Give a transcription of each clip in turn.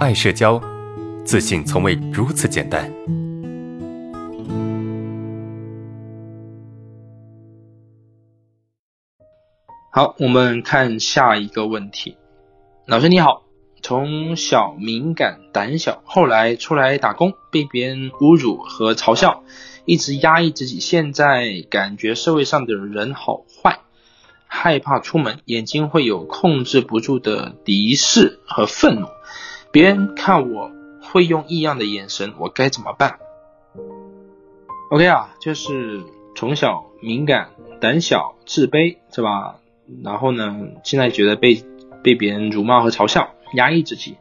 爱社交，自信从未如此简单。好，我们看下一个问题。老师你好，从小敏感胆小，后来出来打工，被别人侮辱和嘲笑，一直压抑自己，现在感觉社会上的人好坏。害怕出门，眼睛会有控制不住的敌视和愤怒，别人看我会用异样的眼神，我该怎么办？OK 啊，就是从小敏感、胆小、自卑，是吧？然后呢，现在觉得被被别人辱骂和嘲笑，压抑自己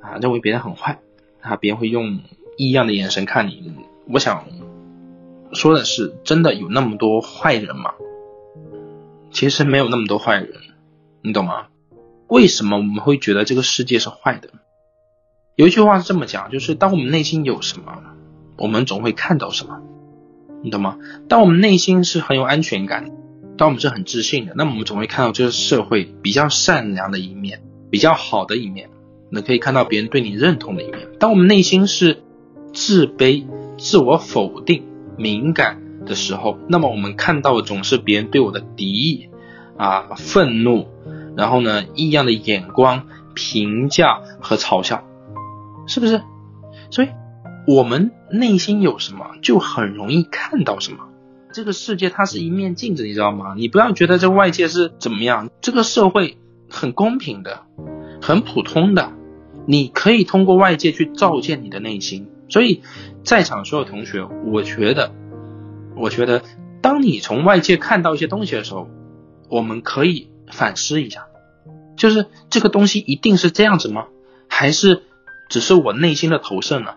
啊，认为别人很坏啊，别人会用异样的眼神看你。我想说的是，真的有那么多坏人吗？其实没有那么多坏人，你懂吗？为什么我们会觉得这个世界是坏的？有一句话是这么讲，就是当我们内心有什么，我们总会看到什么，你懂吗？当我们内心是很有安全感，当我们是很自信的，那么我们总会看到这个社会比较善良的一面，比较好的一面，那可以看到别人对你认同的一面。当我们内心是自卑、自我否定、敏感。的时候，那么我们看到的总是别人对我的敌意啊、愤怒，然后呢异样的眼光、评价和嘲笑，是不是？所以，我们内心有什么，就很容易看到什么。这个世界它是一面镜子，你知道吗？你不要觉得这外界是怎么样，这个社会很公平的，很普通的，你可以通过外界去照见你的内心。所以，在场所有同学，我觉得。我觉得，当你从外界看到一些东西的时候，我们可以反思一下，就是这个东西一定是这样子吗？还是只是我内心的投射呢？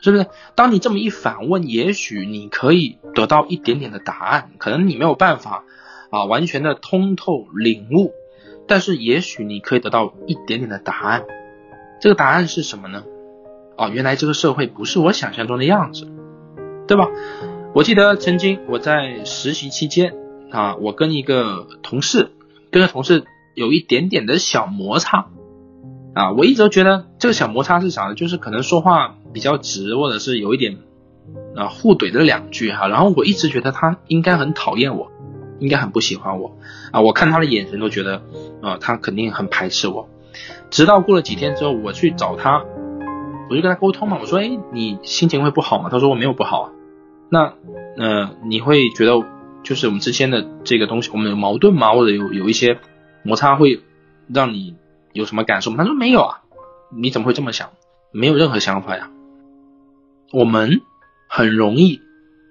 是不是？当你这么一反问，也许你可以得到一点点的答案。可能你没有办法啊，完全的通透领悟，但是也许你可以得到一点点的答案。这个答案是什么呢？哦，原来这个社会不是我想象中的样子，对吧？我记得曾经我在实习期间啊，我跟一个同事，跟个同事有一点点的小摩擦啊，我一直都觉得这个小摩擦是啥呢？就是可能说话比较直，或者是有一点啊互怼的两句哈，然后我一直觉得他应该很讨厌我，应该很不喜欢我啊，我看他的眼神都觉得啊他肯定很排斥我，直到过了几天之后，我去找他，我就跟他沟通嘛，我说哎你心情会不好吗？他说我没有不好啊。那，呃，你会觉得就是我们之间的这个东西，我们有矛盾吗？或者有有一些摩擦会让你有什么感受吗？他说没有啊，你怎么会这么想？没有任何想法呀。我们很容易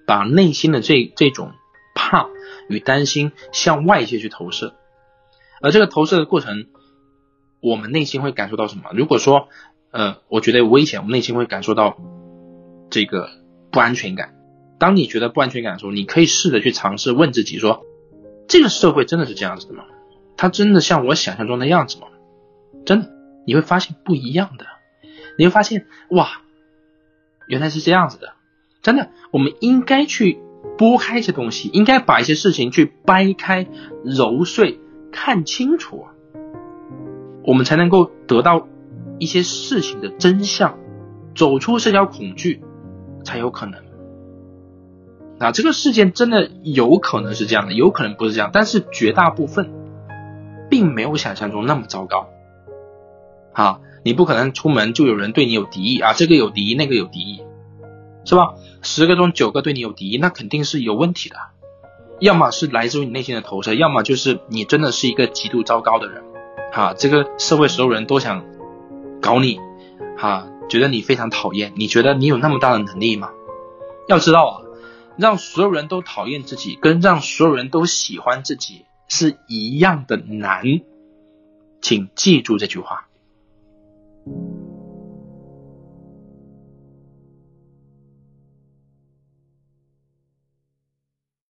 把内心的这这种怕与担心向外界去投射，而这个投射的过程，我们内心会感受到什么？如果说，呃，我觉得有危险，我们内心会感受到这个不安全感。当你觉得不安全感的时候，你可以试着去尝试问自己说：这个社会真的是这样子的吗？它真的像我想象中的样子吗？真的，你会发现不一样的。你会发现，哇，原来是这样子的。真的，我们应该去拨开一些东西，应该把一些事情去掰开、揉碎、看清楚，我们才能够得到一些事情的真相，走出社交恐惧，才有可能。啊，这个事件真的有可能是这样的，有可能不是这样，但是绝大部分并没有想象中那么糟糕。啊，你不可能出门就有人对你有敌意啊，这个有敌意，那个有敌意，是吧？十个中九个对你有敌意，那肯定是有问题的，要么是来自于你内心的投射，要么就是你真的是一个极度糟糕的人。哈，这个社会所有人都想搞你，哈，觉得你非常讨厌，你觉得你有那么大的能力吗？要知道啊。让所有人都讨厌自己，跟让所有人都喜欢自己是一样的难，请记住这句话。thank you